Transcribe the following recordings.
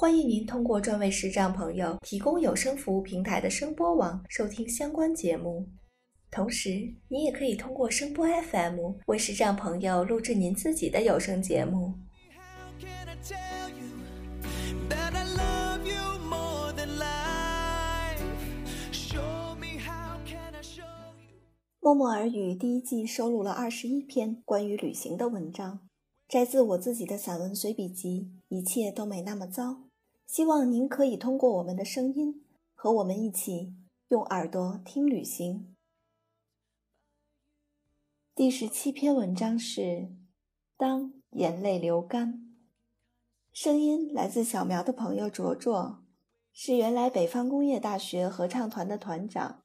欢迎您通过专为视障朋友提供有声服务平台的声波网收听相关节目。同时，您也可以通过声波 FM 为视障朋友录制您自己的有声节目。默默耳语第一季收录了二十一篇关于旅行的文章。摘自我自己的散文随笔集，一切都没那么糟。希望您可以通过我们的声音，和我们一起用耳朵听旅行。第十七篇文章是《当眼泪流干》，声音来自小苗的朋友卓卓，是原来北方工业大学合唱团的团长。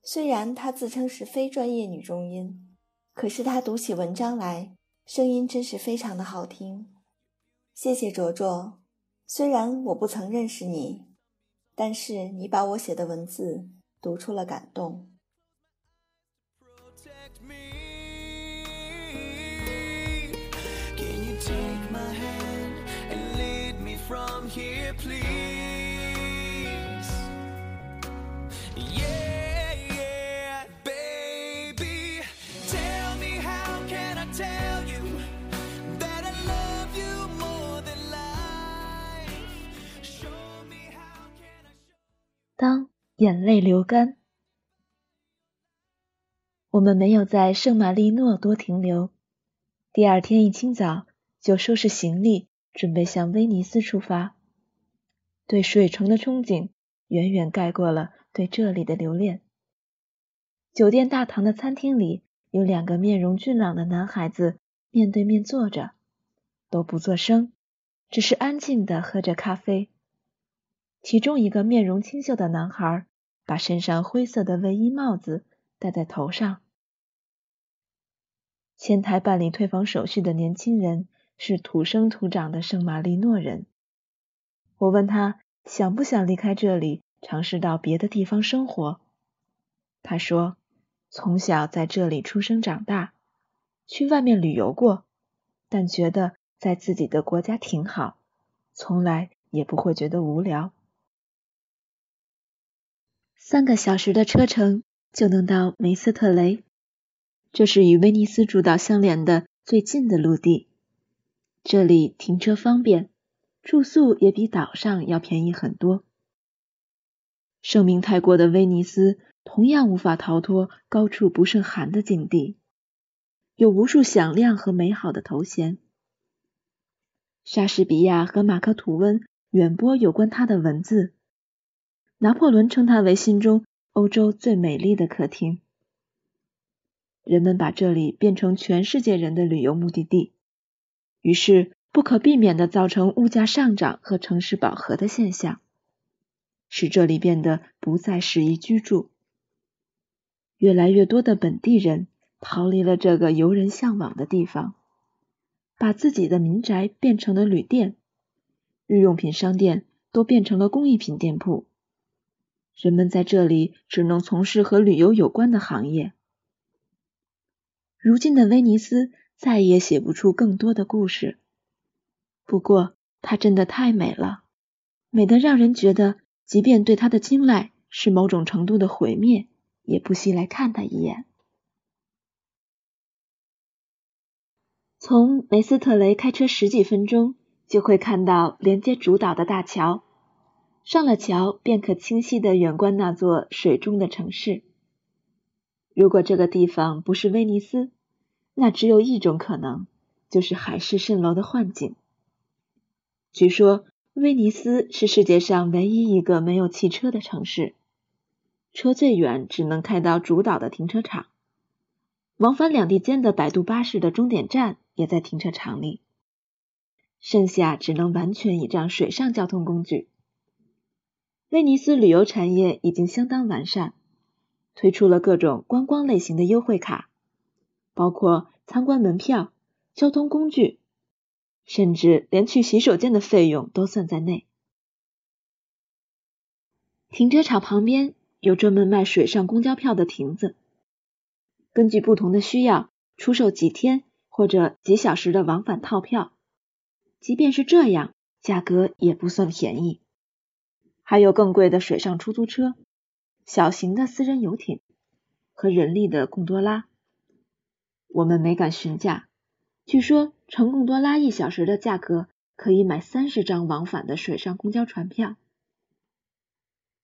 虽然她自称是非专业女中音，可是她读起文章来。声音真是非常的好听，谢谢卓卓。虽然我不曾认识你，但是你把我写的文字读出了感动。眼泪流干，我们没有在圣马力诺多停留。第二天一清早就收拾行李，准备向威尼斯出发。对水城的憧憬远远盖过了对这里的留恋。酒店大堂的餐厅里有两个面容俊朗的男孩子面对面坐着，都不作声，只是安静的喝着咖啡。其中一个面容清秀的男孩，把身上灰色的卫衣帽子戴在头上。前台办理退房手续的年轻人是土生土长的圣马力诺人。我问他想不想离开这里，尝试到别的地方生活。他说，从小在这里出生长大，去外面旅游过，但觉得在自己的国家挺好，从来也不会觉得无聊。三个小时的车程就能到梅斯特雷，这是与威尼斯主岛相连的最近的陆地。这里停车方便，住宿也比岛上要便宜很多。盛名太过的威尼斯同样无法逃脱高处不胜寒的境地，有无数响亮和美好的头衔。莎士比亚和马克吐温远播有关他的文字。拿破仑称它为心中欧洲最美丽的客厅。人们把这里变成全世界人的旅游目的地，于是不可避免的造成物价上涨和城市饱和的现象，使这里变得不再适宜居住。越来越多的本地人逃离了这个游人向往的地方，把自己的民宅变成了旅店，日用品商店都变成了工艺品店铺。人们在这里只能从事和旅游有关的行业。如今的威尼斯再也写不出更多的故事。不过，它真的太美了，美得让人觉得，即便对它的青睐是某种程度的毁灭，也不惜来看它一眼。从梅斯特雷开车十几分钟，就会看到连接主岛的大桥。上了桥，便可清晰的远观那座水中的城市。如果这个地方不是威尼斯，那只有一种可能，就是海市蜃楼的幻境。据说，威尼斯是世界上唯一一个没有汽车的城市，车最远只能开到主岛的停车场，往返两地间的摆渡巴士的终点站也在停车场里，剩下只能完全倚仗水上交通工具。威尼斯旅游产业已经相当完善，推出了各种观光类型的优惠卡，包括参观门票、交通工具，甚至连去洗手间的费用都算在内。停车场旁边有专门卖水上公交票的亭子，根据不同的需要出售几天或者几小时的往返套票。即便是这样，价格也不算便宜。还有更贵的水上出租车。小型的私人游艇和人力的贡多拉，我们没敢询价。据说乘贡多拉一小时的价格可以买三十张往返的水上公交船票。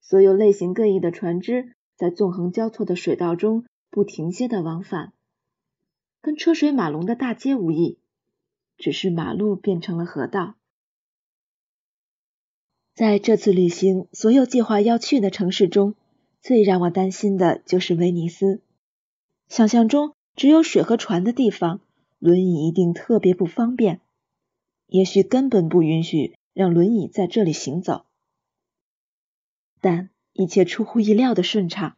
所有类型各异的船只在纵横交错的水道中不停歇的往返，跟车水马龙的大街无异，只是马路变成了河道。在这次旅行所有计划要去的城市中。最让我担心的就是威尼斯。想象中只有水和船的地方，轮椅一定特别不方便，也许根本不允许让轮椅在这里行走。但一切出乎意料的顺畅。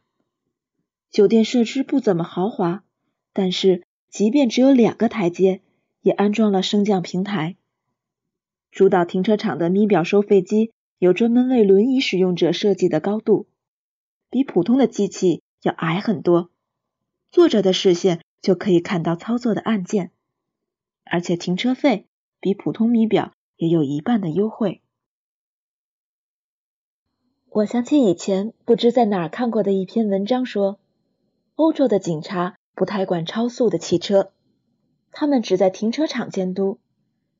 酒店设施不怎么豪华，但是即便只有两个台阶，也安装了升降平台。主导停车场的咪表收费机有专门为轮椅使用者设计的高度。比普通的机器要矮很多，坐着的视线就可以看到操作的按键，而且停车费比普通米表也有一半的优惠。我想起以前不知在哪儿看过的一篇文章，说欧洲的警察不太管超速的汽车，他们只在停车场监督，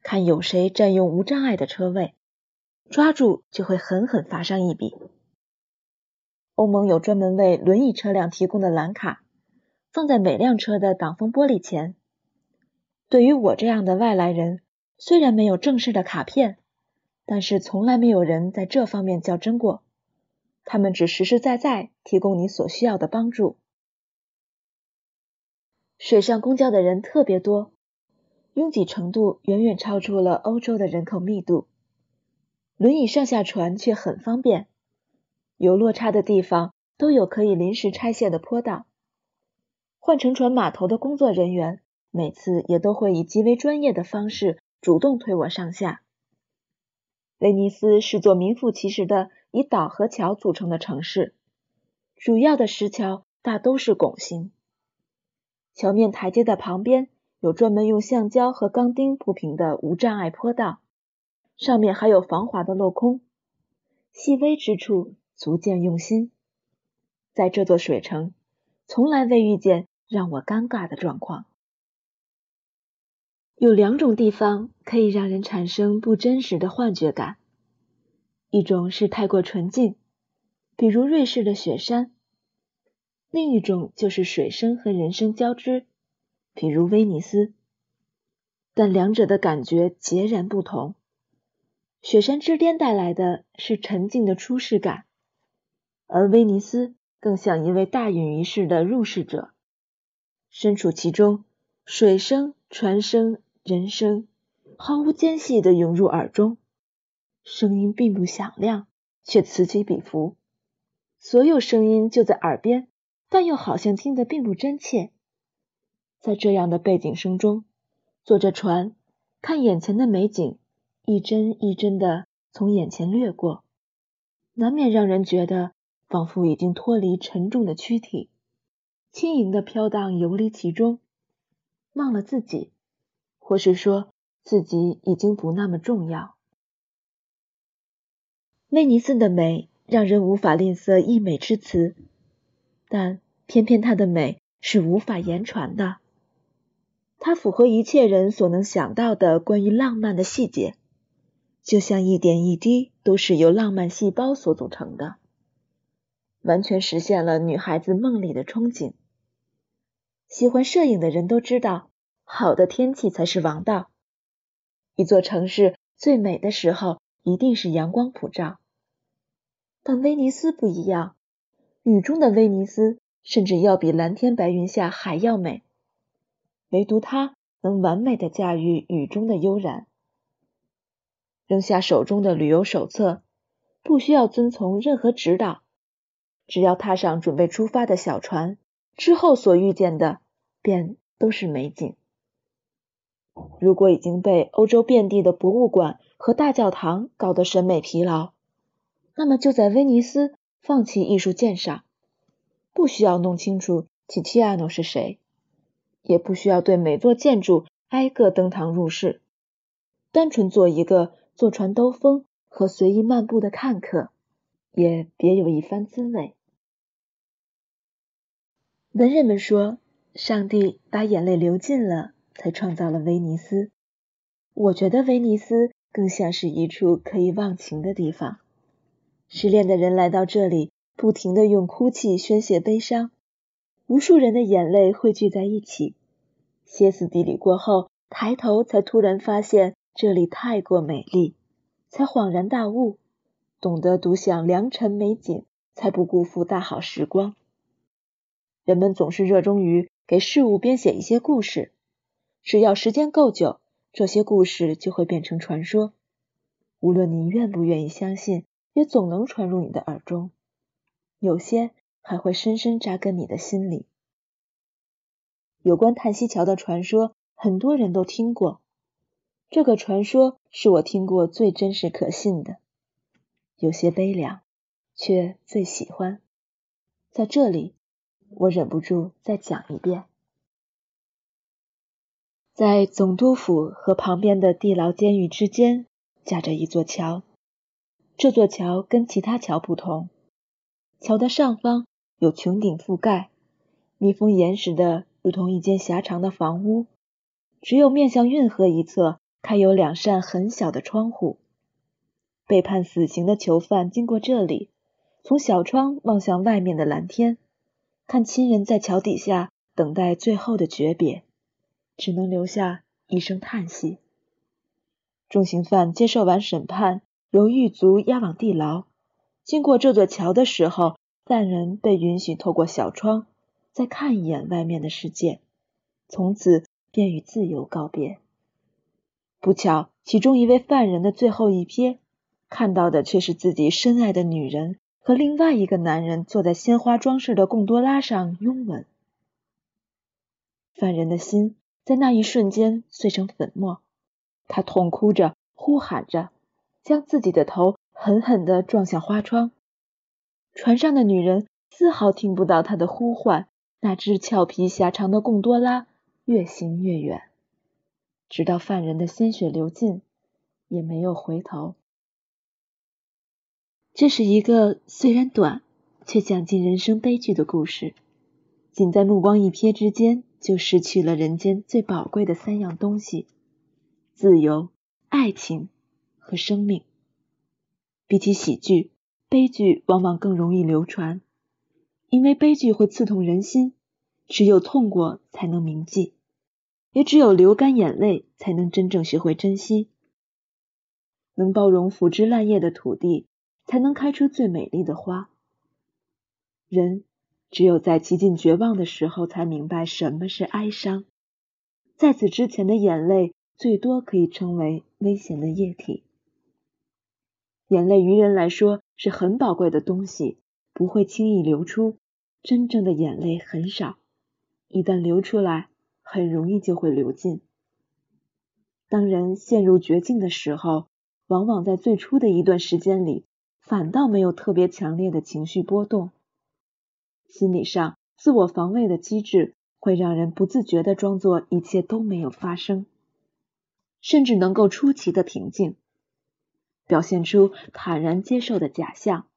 看有谁占用无障碍的车位，抓住就会狠狠罚上一笔。欧盟有专门为轮椅车辆提供的蓝卡，放在每辆车的挡风玻璃前。对于我这样的外来人，虽然没有正式的卡片，但是从来没有人在这方面较真过。他们只实实在在提供你所需要的帮助。水上公交的人特别多，拥挤程度远远超出了欧洲的人口密度。轮椅上下船却很方便。有落差的地方都有可以临时拆卸的坡道，换乘船码头的工作人员每次也都会以极为专业的方式主动推我上下。威尼斯是座名副其实的以岛和桥组成的城市，主要的石桥大都是拱形，桥面台阶的旁边有专门用橡胶和钢钉铺平的无障碍坡道，上面还有防滑的镂空，细微之处。足见用心，在这座水城，从来未遇见让我尴尬的状况。有两种地方可以让人产生不真实的幻觉感，一种是太过纯净，比如瑞士的雪山；另一种就是水声和人声交织，比如威尼斯。但两者的感觉截然不同。雪山之巅带来的是沉静的出世感。而威尼斯更像一位大隐于世的入世者，身处其中，水声、船声、人声毫无间隙地涌入耳中，声音并不响亮，却此起彼伏，所有声音就在耳边，但又好像听得并不真切。在这样的背景声中，坐着船，看眼前的美景，一帧一帧地从眼前掠过，难免让人觉得。仿佛已经脱离沉重的躯体，轻盈的飘荡游离其中，忘了自己，或是说自己已经不那么重要。威尼斯的美让人无法吝啬溢美之词，但偏偏它的美是无法言传的。它符合一切人所能想到的关于浪漫的细节，就像一点一滴都是由浪漫细胞所组成的。完全实现了女孩子梦里的憧憬。喜欢摄影的人都知道，好的天气才是王道。一座城市最美的时候，一定是阳光普照。但威尼斯不一样，雨中的威尼斯甚至要比蓝天白云下还要美。唯独它能完美的驾驭雨中的悠然。扔下手中的旅游手册，不需要遵从任何指导。只要踏上准备出发的小船，之后所遇见的便都是美景。如果已经被欧洲遍地的博物馆和大教堂搞得审美疲劳，那么就在威尼斯放弃艺术鉴赏，不需要弄清楚提提亚诺是谁，也不需要对每座建筑挨个登堂入室，单纯做一个坐船兜风和随意漫步的看客，也别有一番滋味。文人们说，上帝把眼泪流尽了。才创造了威尼斯。我觉得威尼斯更像是一处可以忘情的地方。失恋的人来到这里，不停的用哭泣宣泄悲伤，无数人的眼泪汇聚在一起。歇斯底里过后，抬头才突然发现这里太过美丽，才恍然大悟，懂得独享良辰美景，才不辜负大好时光。人们总是热衷于给事物编写一些故事。只要时间够久，这些故事就会变成传说。无论你愿不愿意相信，也总能传入你的耳中。有些还会深深扎根你的心里。有关叹息桥的传说，很多人都听过。这个传说是我听过最真实可信的，有些悲凉，却最喜欢。在这里，我忍不住再讲一遍。在总督府和旁边的地牢监狱之间架着一座桥，这座桥跟其他桥不同，桥的上方有穹顶覆盖，密封严实的，如同一间狭长的房屋。只有面向运河一侧开有两扇很小的窗户。被判死刑的囚犯经过这里，从小窗望向外面的蓝天，看亲人在桥底下等待最后的诀别。只能留下一声叹息。重刑犯接受完审判，由狱卒押往地牢。经过这座桥的时候，犯人被允许透过小窗再看一眼外面的世界，从此便与自由告别。不巧，其中一位犯人的最后一瞥，看到的却是自己深爱的女人和另外一个男人坐在鲜花装饰的贡多拉上拥吻。犯人的心。在那一瞬间碎成粉末，他痛哭着，呼喊着，将自己的头狠狠地撞向花窗。船上的女人丝毫听不到他的呼唤。那只俏皮狭长的贡多拉越行越远，直到犯人的鲜血流尽，也没有回头。这是一个虽然短，却讲尽人生悲剧的故事。仅在目光一瞥之间。就失去了人间最宝贵的三样东西：自由、爱情和生命。比起喜剧，悲剧往往更容易流传，因为悲剧会刺痛人心。只有痛过，才能铭记；也只有流干眼泪，才能真正学会珍惜。能包容腐枝烂叶的土地，才能开出最美丽的花。人。只有在极尽绝望的时候，才明白什么是哀伤。在此之前的眼泪，最多可以称为危险的液体。眼泪于人来说是很宝贵的东西，不会轻易流出。真正的眼泪很少，一旦流出来，很容易就会流尽。当人陷入绝境的时候，往往在最初的一段时间里，反倒没有特别强烈的情绪波动。心理上自我防卫的机制会让人不自觉地装作一切都没有发生，甚至能够出奇的平静，表现出坦然接受的假象。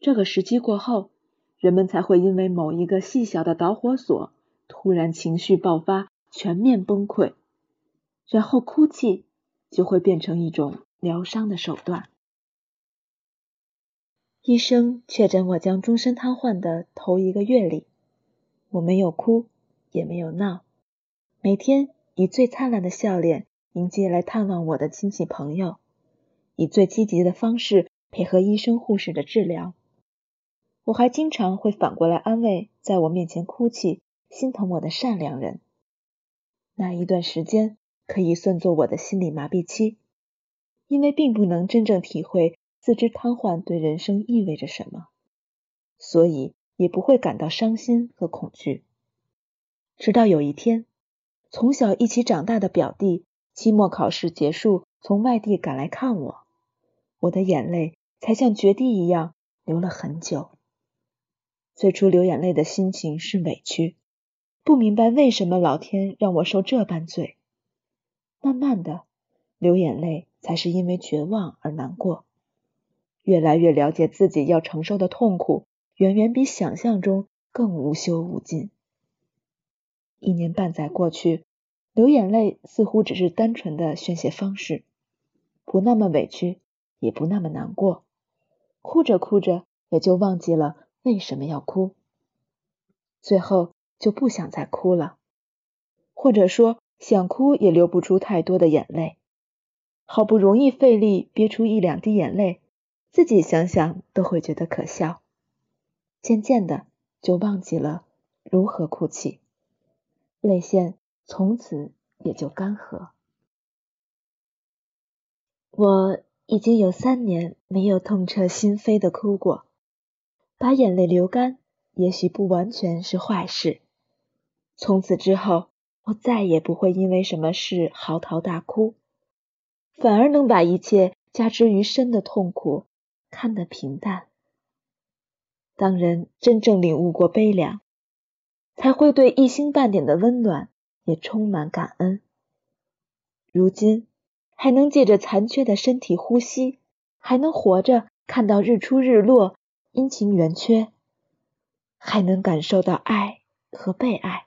这个时期过后，人们才会因为某一个细小的导火索突然情绪爆发，全面崩溃，然后哭泣就会变成一种疗伤的手段。医生确诊我将终身瘫痪的头一个月里，我没有哭，也没有闹，每天以最灿烂的笑脸迎接来探望我的亲戚朋友，以最积极的方式配合医生护士的治疗。我还经常会反过来安慰在我面前哭泣、心疼我的善良人。那一段时间可以算作我的心理麻痹期，因为并不能真正体会。四肢瘫痪对人生意味着什么？所以也不会感到伤心和恐惧。直到有一天，从小一起长大的表弟期末考试结束从外地赶来看我，我的眼泪才像决堤一样流了很久。最初流眼泪的心情是委屈，不明白为什么老天让我受这般罪。慢慢的，流眼泪才是因为绝望而难过。越来越了解自己要承受的痛苦，远远比想象中更无休无尽。一年半载过去，流眼泪似乎只是单纯的宣泄方式，不那么委屈，也不那么难过。哭着哭着，也就忘记了为什么要哭，最后就不想再哭了，或者说想哭也流不出太多的眼泪。好不容易费力憋出一两滴眼泪。自己想想都会觉得可笑，渐渐的就忘记了如何哭泣，泪腺从此也就干涸。我已经有三年没有痛彻心扉的哭过，把眼泪流干，也许不完全是坏事。从此之后，我再也不会因为什么事嚎啕大哭，反而能把一切加之于身的痛苦。看得平淡。当人真正领悟过悲凉，才会对一星半点的温暖也充满感恩。如今还能借着残缺的身体呼吸，还能活着看到日出日落、阴晴圆缺，还能感受到爱和被爱，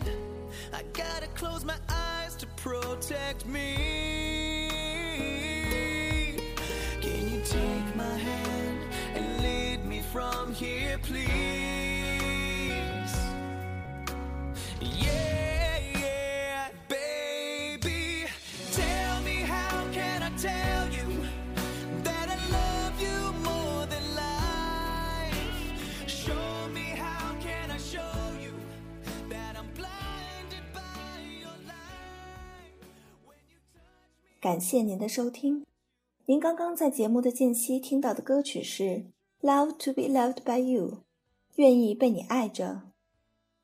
I gotta close my eyes to protect me. Can you take my hand and lead me from here, please? 感谢您的收听。您刚刚在节目的间隙听到的歌曲是 Love to be loved by you，愿意被你爱着。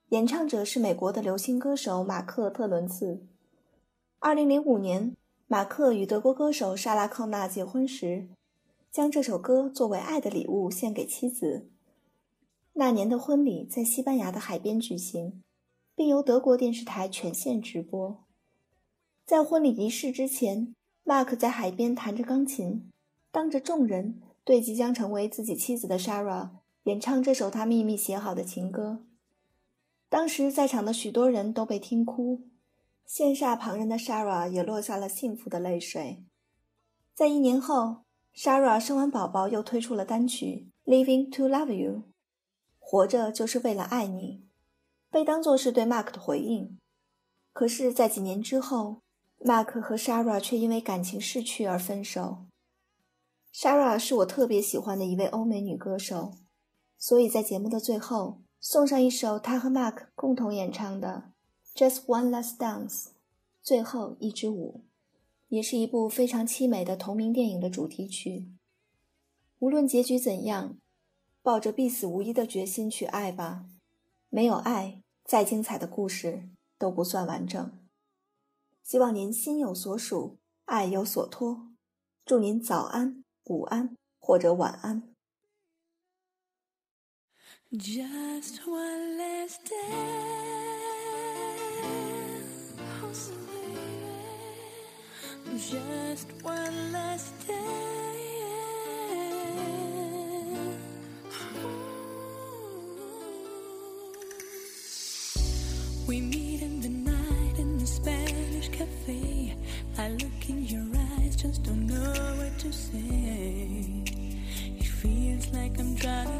演唱者是美国的流行歌手马克·特伦茨。二零零五年，马克与德国歌手莎拉·康纳结婚时，将这首歌作为爱的礼物献给妻子。那年的婚礼在西班牙的海边举行，并由德国电视台全线直播。在婚礼仪式之前，，Mark 在海边弹着钢琴，当着众人。对即将成为自己妻子的 sara 演唱这首他秘密写好的情歌，当时在场的许多人都被听哭，羡煞旁人的 sara 也落下了幸福的泪水。在一年后 sara 生完宝宝又推出了单曲《Living to Love You》，活着就是为了爱你，被当作是对 Mark 的回应。可是，在几年之后，Mark 和 Shara 却因为感情逝去而分手。Shara 是我特别喜欢的一位欧美女歌手，所以在节目的最后送上一首她和 Mark 共同演唱的《Just One Last Dance》，最后一支舞，也是一部非常凄美的同名电影的主题曲。无论结局怎样，抱着必死无疑的决心去爱吧。没有爱，再精彩的故事都不算完整。希望您心有所属，爱有所托。祝您早安。午安或者晚安。Just one last dance, just one last dance. We meet I look in your eyes, just don't know what to say. It feels like I'm drowning